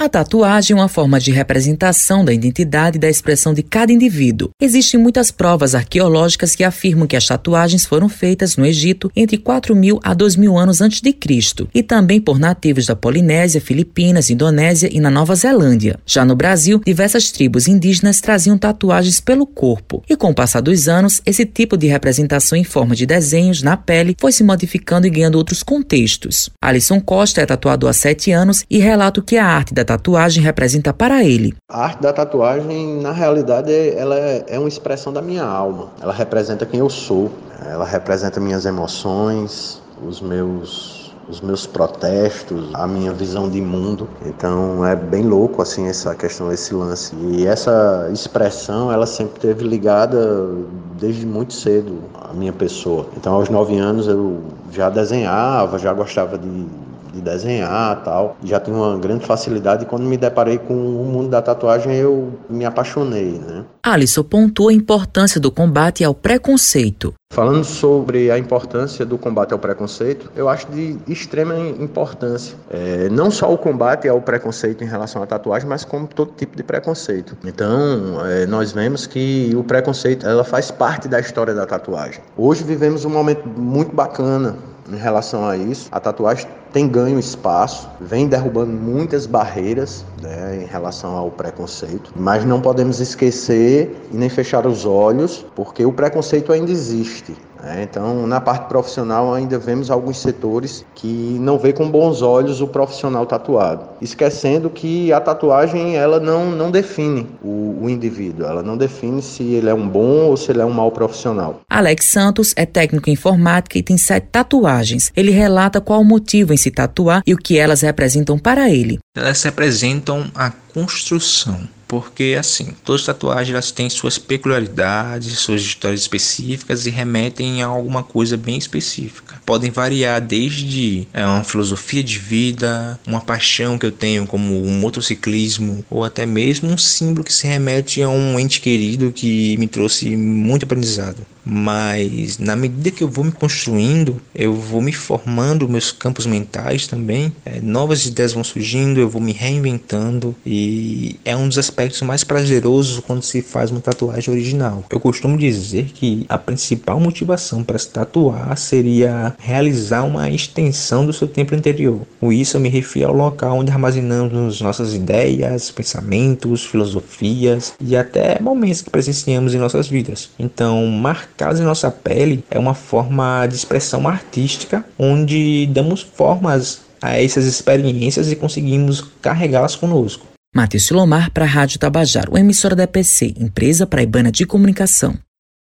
A tatuagem é uma forma de representação da identidade e da expressão de cada indivíduo. Existem muitas provas arqueológicas que afirmam que as tatuagens foram feitas no Egito entre 4 mil a 2 mil anos antes de Cristo e também por nativos da Polinésia, Filipinas, Indonésia e na Nova Zelândia. Já no Brasil, diversas tribos indígenas traziam tatuagens pelo corpo e com o passar dos anos, esse tipo de representação em forma de desenhos na pele foi se modificando e ganhando outros contextos. Alisson Costa é tatuador há sete anos e relata que a arte da tatuagem representa para ele. A arte da tatuagem, na realidade, ela é uma expressão da minha alma. Ela representa quem eu sou. Ela representa minhas emoções, os meus os meus protestos, a minha visão de mundo. Então é bem louco assim essa questão, esse lance. E essa expressão, ela sempre teve ligada desde muito cedo à minha pessoa. Então aos nove anos eu já desenhava, já gostava de de desenhar tal. Já tinha uma grande facilidade e quando me deparei com o mundo da tatuagem eu me apaixonei, né? Alisson pontuou a importância do combate ao preconceito. Falando sobre a importância do combate ao preconceito, eu acho de extrema importância. É, não só o combate ao preconceito em relação à tatuagem, mas como todo tipo de preconceito. Então, é, nós vemos que o preconceito ela faz parte da história da tatuagem. Hoje vivemos um momento muito bacana em relação a isso. A tatuagem tem ganho espaço, vem derrubando muitas barreiras né, em relação ao preconceito, mas não podemos esquecer e nem fechar os olhos, porque o preconceito ainda existe. Né? Então, na parte profissional, ainda vemos alguns setores que não vê com bons olhos o profissional tatuado, esquecendo que a tatuagem ela não, não define o, o indivíduo, ela não define se ele é um bom ou se ele é um mau profissional. Alex Santos é técnico em informática e tem sete tatuagens. Ele relata qual o motivo em se tatuar e o que elas representam para ele. Elas representam a construção porque assim, todas as tatuagens elas têm suas peculiaridades, suas histórias específicas e remetem a alguma coisa bem específica. Podem variar desde é, uma filosofia de vida, uma paixão que eu tenho como um motociclismo ou até mesmo um símbolo que se remete a um ente querido que me trouxe muito aprendizado mas na medida que eu vou me construindo, eu vou me formando meus campos mentais também, é, novas ideias vão surgindo, eu vou me reinventando e é um dos aspectos mais prazerosos quando se faz uma tatuagem original. Eu costumo dizer que a principal motivação para se tatuar seria realizar uma extensão do seu tempo interior. Com isso eu me refiro ao local onde armazenamos nossas ideias, pensamentos, filosofias e até momentos que presenciamos em nossas vidas. Então, marcados em nossa pele é uma forma de expressão artística onde damos formas a essas experiências e conseguimos carregá-las conosco. Matheus Silomar para a Rádio Tabajaro, emissora da EPC, empresa praibana de comunicação.